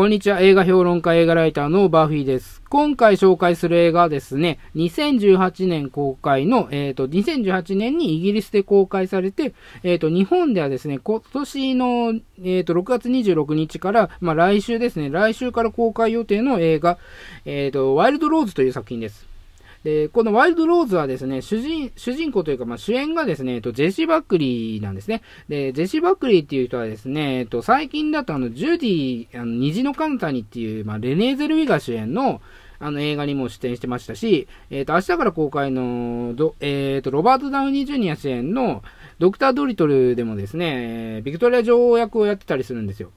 こんにちは。映画評論家、映画ライターのバーフィーです。今回紹介する映画はですね、2018年公開の、えっ、ー、と、2018年にイギリスで公開されて、えっ、ー、と、日本ではですね、今年の、えっ、ー、と、6月26日から、まあ、来週ですね、来週から公開予定の映画、えっ、と、ワイルドローズという作品です。で、このワイルドローズはですね、主人、主人公というか、まあ、主演がですね、えっと、ジェシー・バックリーなんですね。で、ジェシー・バックリーっていう人はですね、えっと、最近だとあの、ジュディ、あの、虹の彼方にっていう、まあ、レネー・ゼルウィガー主演の、あの映画にも出演してましたし、えっ、と、明日から公開の、どえっ、と、ロバート・ダウニー・ジュニア主演のドクター・ドリトルでもですね、ビクトリア女王役をやってたりするんですよ。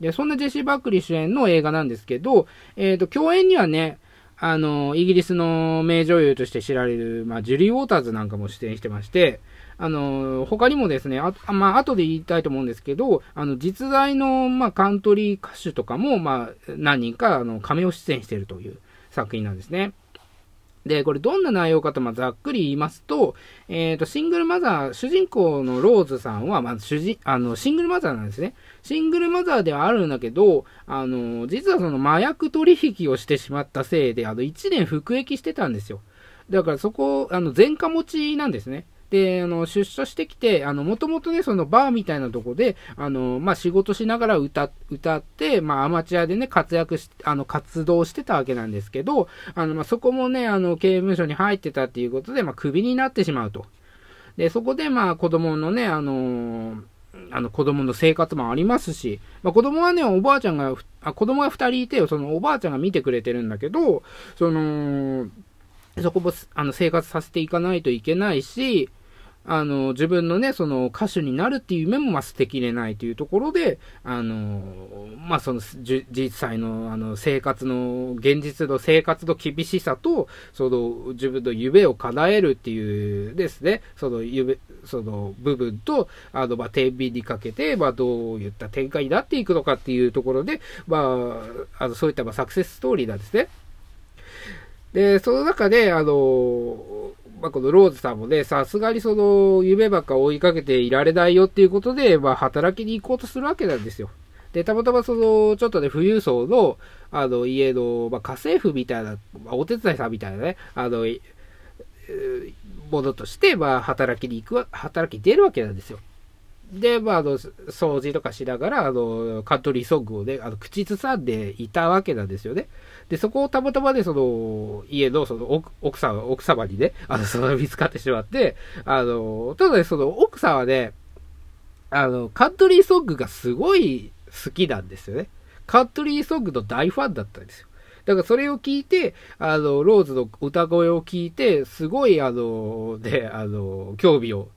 で、そんなジェシー・バックリー主演の映画なんですけど、えっ、と、共演にはね、あの、イギリスの名女優として知られる、まあ、ジュリー・ウォーターズなんかも出演してまして、あの、他にもですね、あ、まあ、後で言いたいと思うんですけど、あの、実在の、まあ、カントリー歌手とかも、まあ、何人か、あの、仮面を出演しているという作品なんですね。で、これどんな内容かと、ま、ざっくり言いますと、えっ、ー、と、シングルマザー、主人公のローズさんは、まず主人、あの、シングルマザーなんですね。シングルマザーではあるんだけど、あの、実はその麻薬取引をしてしまったせいで、あの、1年服役してたんですよ。だからそこ、あの、前科持ちなんですね。で、あの、出所してきて、あの、もともとね、そのバーみたいなとこで、あの、まあ、仕事しながら歌、歌って、まあ、アマチュアでね、活躍し、あの、活動してたわけなんですけど、あの、まあ、そこもね、あの、刑務所に入ってたっていうことで、まあ、クビになってしまうと。で、そこで、まあ、子供のね、あのあの子供の生活もありますし、まあ、子供はね、おばあちゃんが、あ子供が二人いて、そのおばあちゃんが見てくれてるんだけど、その、そこもあの生活させていかないといけないし、あの、自分のね、その歌手になるっていう夢もま捨てきれないというところで、あの、まあその実際のあの生活の、現実の生活の厳しさと、その自分の夢を叶えるっていうですね、その夢、その部分と、あの、まあ天秤にかけて、まあどういった展開になっていくのかっていうところで、まあ、あの、そういったまサクセスストーリーなんですね。で、その中で、あの、まあ、このローズさんもね、さすがにその、夢ばっか追いかけていられないよっていうことで、まあ、働きに行こうとするわけなんですよ。で、たまたまその、ちょっとね、富裕層の、あの、家の、まあ、家政婦みたいな、まあ、お手伝いさんみたいなね、あの、ものとして、まあ、働きに行く、働きに出るわけなんですよ。で、まあ、あの、掃除とかしながら、あの、カントリーソングをね、あの、口ずさんでいたわけなんですよね。で、そこをたまたまね、その、家の、その、奥さん、奥様にね、あの、その、見つかってしまって、あの、ただね、その、奥さんはね、あの、カントリーソングがすごい好きなんですよね。カントリーソングの大ファンだったんですよ。だからそれを聞いて、あの、ローズの歌声を聞いて、すごい、あの、ね、あの、興味を、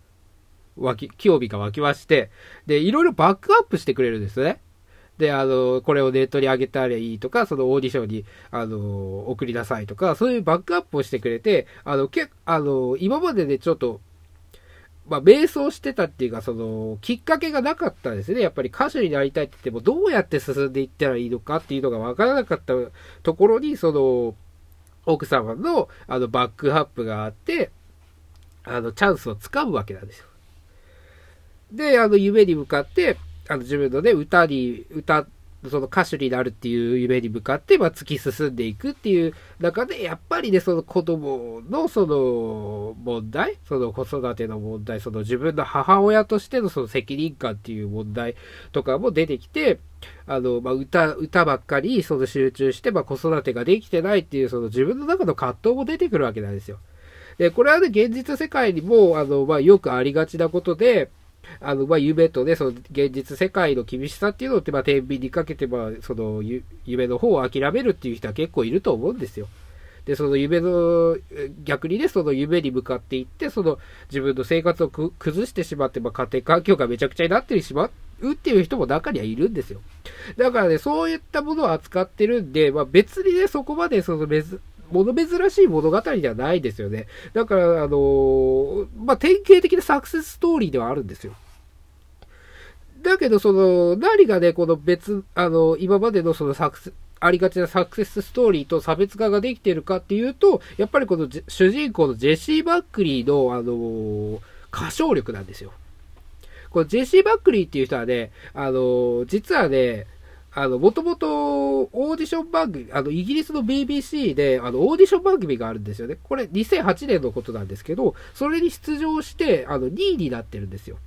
湧き、興味が湧きまして、で、いろいろバックアップしてくれるんですね。で、あの、これをネットに上げたらいいとか、そのオーディションに、あの、送りなさいとか、そういうバックアップをしてくれて、あの、けあの、今まででちょっと、まあ、迷走してたっていうか、その、きっかけがなかったですね。やっぱり歌手になりたいって言っても、どうやって進んでいったらいいのかっていうのがわからなかったところに、その、奥様の、あの、バックアップがあって、あの、チャンスをつかむわけなんですよ。で、あの、夢に向かって、あの自分のね、歌に、歌、その歌手になるっていう夢に向かって、まあ、突き進んでいくっていう中で、やっぱりね、その子供のその問題、その子育ての問題、その自分の母親としてのその責任感っていう問題とかも出てきて、あの、まあ、歌、歌ばっかりその集中して、まあ、子育てができてないっていう、その自分の中の葛藤も出てくるわけなんですよ。で、これはね、現実世界にも、あの、まあ、よくありがちなことで、あの、まあ、夢とね、その現実世界の厳しさっていうのって、まあ、天秤にかけて、まあ、その、夢の方を諦めるっていう人は結構いると思うんですよ。で、その夢の、逆にね、その夢に向かっていって、その自分の生活を崩してしまって、まあ、家庭環境がめちゃくちゃになってしまうっていう人も中にはいるんですよ。だからね、そういったものを扱ってるんで、まあ、別にね、そこまでその、物珍しい物語ではないですよね。だから、あのー、まあ、典型的なサクセスストーリーではあるんですよ。だけど、その、何がね、この別、あの、今までのそのサクセ、ありがちなサクセスストーリーと差別化ができているかっていうと、やっぱりこの主人公のジェシー・バックリーの、あのー、歌唱力なんですよ。このジェシー・バックリーっていう人はね、あのー、実はね、あの、もともと、オーディション番組、あの、イギリスの BBC で、あの、オーディション番組があるんですよね。これ、2008年のことなんですけど、それに出場して、あの、2位になってるんですよ。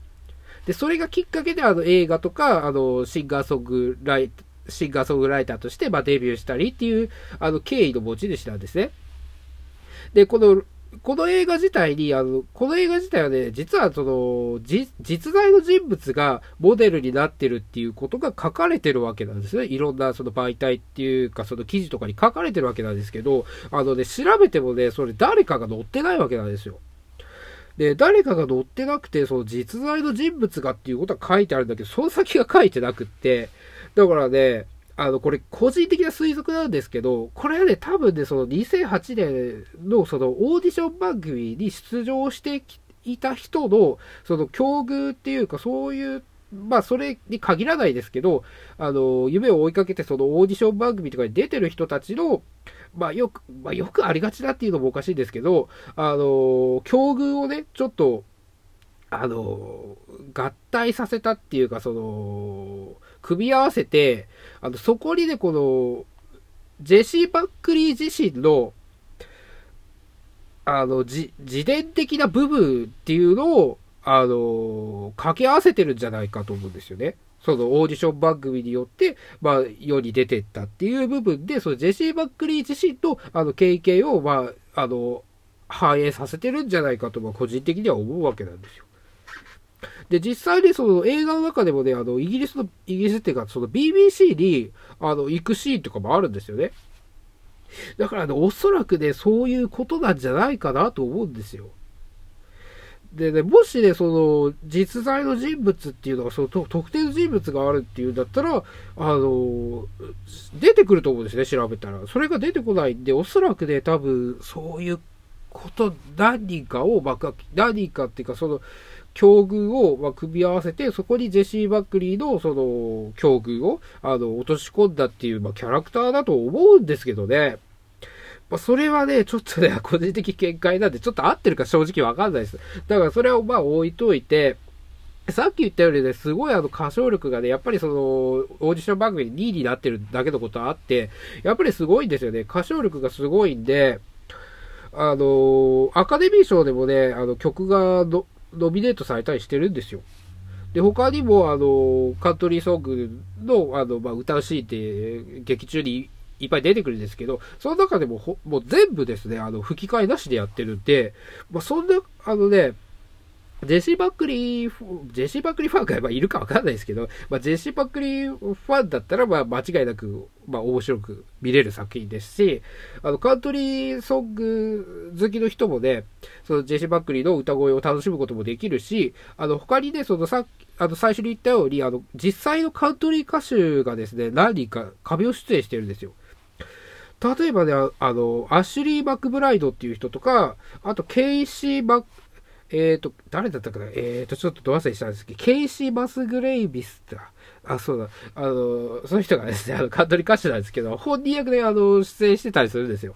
で、それがきっかけで、あの、映画とか、あの、シンガーソングライシンガーソングライターとして、まあ、デビューしたりっていう、あの、経緯の持ち主なんですね。で、この、この映画自体に、あの、この映画自体はね、実はその、実在の人物がモデルになってるっていうことが書かれてるわけなんですね。いろんなその媒体っていうか、その記事とかに書かれてるわけなんですけど、あのね、調べてもね、それ誰かが載ってないわけなんですよ。で、誰かが載ってなくて、その実在の人物がっていうことは書いてあるんだけど、その先が書いてなくって、だからね、あの、これ、個人的な推測なんですけど、これはね、多分ね、その2008年のそのオーディション番組に出場していた人の、その境遇っていうか、そういう、まあ、それに限らないですけど、あの、夢を追いかけて、そのオーディション番組とかに出てる人たちの、まあ、よく、まあ、よくありがちだっていうのもおかしいんですけど、あの、境遇をね、ちょっと、あの、合体させたっていうか、その、組み合わせて、あの、そこにね、この、ジェシー・バックリー自身の、あの、自伝的な部分っていうのを、あの、掛け合わせてるんじゃないかと思うんですよね。そのオーディション番組によって、まあ、世に出てったっていう部分で、そのジェシー・バックリー自身と、あの、経験を、まあ、あの、反映させてるんじゃないかと、まあ、個人的には思うわけなんですよ。で、実際にその映画の中でもね、あの、イギリスの、イギリスっていうか、その BBC に、あの、行くシーンとかもあるんですよね。だからね、おそらくね、そういうことなんじゃないかなと思うんですよ。でね、もしね、その、実在の人物っていうのが、その、特定の人物があるっていうんだったら、あの、出てくると思うんですね、調べたら。それが出てこないんで、おそらくね、多分、そういうこと、何人かを、まあ、何かっていうか、その、境遇を、ま組み合わせて、そこにジェシー・バックリーのその境遇をあの落とし込んだっていう、まあ、キャラクターだと思うんですけどね。まあ、それはね、ちょっとね、個人的見解なんで、ちょっと合ってるか正直わかんないです。だからそれをまあ置いといて、さっき言ったようにね、すごいあの歌唱力がね、やっぱりその、オーディション番組に2位になってるだけのことあって、やっぱりすごいんですよね。歌唱力がすごいんで、あの、アカデミー賞でもね、あの曲がのノミネートされたりしてるんですよ。で、他にも、あの、カントリーソングの、あの、まあ、歌うシーンって劇中にいっぱい出てくるんですけど、その中でもほ、もう全部ですね、あの、吹き替えなしでやってるんで、まあ、そんな、あのね、ジェシー・バックリー、ジェシー・バックリーファンがいるかわかんないですけど、まあ、ジェシー・バックリーファンだったら、まあ、間違いなく、まあ、面白く見れる作品ですし、あの、カントリーソング好きの人もね、そのジェシー・バックリーの歌声を楽しむこともできるし、あの、他にね、そのさ、あの、最初に言ったように、あの、実際のカントリー歌手がですね、何人か壁を出演してるんですよ。例えばね、あの、アシュリー・バックブライドっていう人とか、あと、ケイシー・バック、えっ、ー、と、誰だったかな？えっ、ー、と、ちょっとど忘れしたんですけど、ケイシー・バスグレイビスだ。あ、そうだ。あの、その人がですね、あの、カントリー歌手なんですけど、本人役で、あの、出演してたりするんですよ。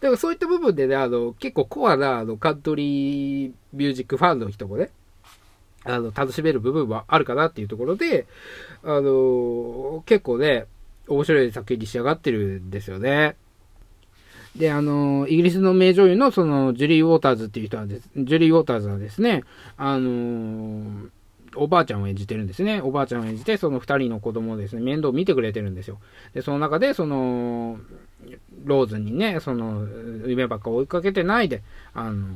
だからそういった部分でね、あの、結構コアな、あの、カントリーミュージックファンの人もね、あの、楽しめる部分はあるかなっていうところで、あの、結構ね、面白い作品に仕上がってるんですよね。で、あの、イギリスの名女優のその、ジュリー・ウォーターズっていう人はです、ジュリー・ウォーターズはですね、あのおばあちゃんを演じてるんですね。おばあちゃんを演じて、その二人の子供をですね、面倒を見てくれてるんですよ。で、その中で、その、ローズにね、その、夢ばっか追いかけてないで、あの、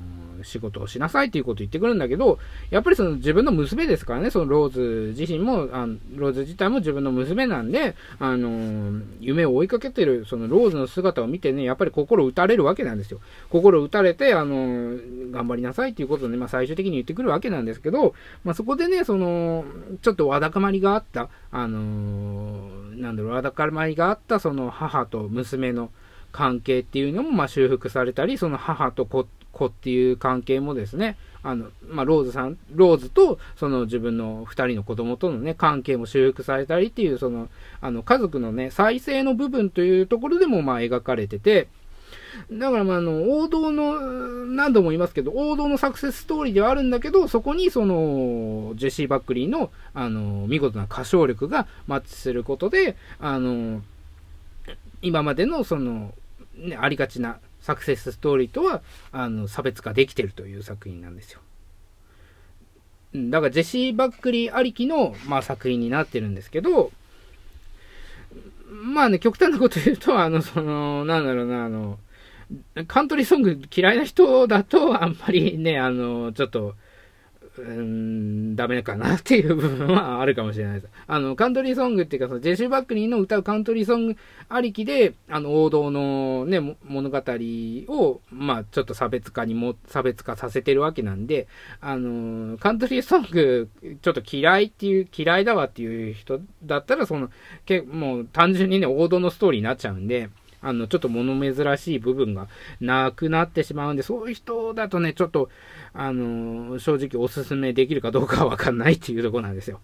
仕事をしなさいっていうことを言ってくるんだけど、やっぱりその自分の娘ですからね、そのローズ自身も、あのローズ自体も自分の娘なんで、あの、夢を追いかけてる、そのローズの姿を見てね、やっぱり心打たれるわけなんですよ。心打たれて、あの、頑張りなさいっていうことをね、まあ最終的に言ってくるわけなんですけど、まあそこでね、その、ちょっとわだかまりがあった、あの、なんだろう、わだかまりがあった、その母と娘の関係っていうのも、まあ修復されたり、その母と子子っていう関係もですね、あの、まあ、ローズさん、ローズと、その自分の2人の子供とのね、関係も修復されたりっていう、その、あの、家族のね、再生の部分というところでも、ま、描かれてて、だからまあ、あの、王道の、何度も言いますけど、王道のサクセスストーリーではあるんだけど、そこにその、ジェシー・バックリーの、あの、見事な歌唱力がマッチすることで、あの、今までのその、ね、ありがちなサクセスストーリーとは、あの、差別化できてるという作品なんですよ。だからジェシー・バックリーありきの、まあ、作品になってるんですけど、まあね、極端なこと言うと、あの、その、なんだろうな、あの、カントリーソング嫌いな人だと、あんまりね、あの、ちょっと、うん、ダメかなっていう部分はあるかもしれないです。あの、カントリーソングっていうか、そのジェシー・バックリーの歌うカントリーソングありきで、あの、王道のね、物語を、まあ、ちょっと差別化にも、差別化させてるわけなんで、あの、カントリーソング、ちょっと嫌いっていう、嫌いだわっていう人だったら、その、けもう単純にね、王道のストーリーになっちゃうんで、あの、ちょっと物珍しい部分がなくなってしまうんで、そういう人だとね、ちょっと、あの、正直おすすめできるかどうかはわかんないっていうとこなんですよ。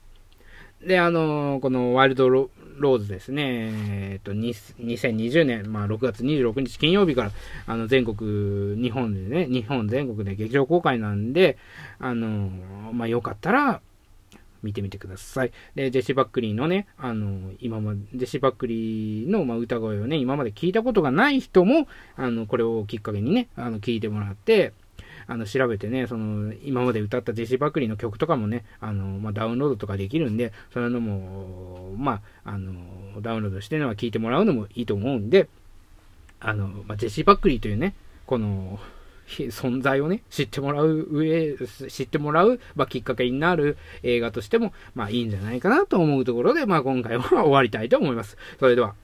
で、あの、このワイルドローズですね、えっと、2020年、まあ、6月26日金曜日から、あの、全国、日本でね、日本全国で劇場公開なんで、あの、まあ、よかったら、見てみてください。で、ジェシー・バックリーのね、あの、今まで、ジェシー・バックリーの、まあ、歌声をね、今まで聞いたことがない人も、あの、これをきっかけにね、あの、聞いてもらって、あの、調べてね、その、今まで歌ったジェシー・バックリーの曲とかもね、あの、まあ、ダウンロードとかできるんで、そういうのも、まあ、あの、ダウンロードしてるのは聞いてもらうのもいいと思うんで、あの、まあ、ジェシー・バックリーというね、この、存在をね、知ってもらう上、知ってもらう、まあ、きっかけになる映画としても、まあ、いいんじゃないかなと思うところで、まあ、今回は終わりたいと思います。それでは。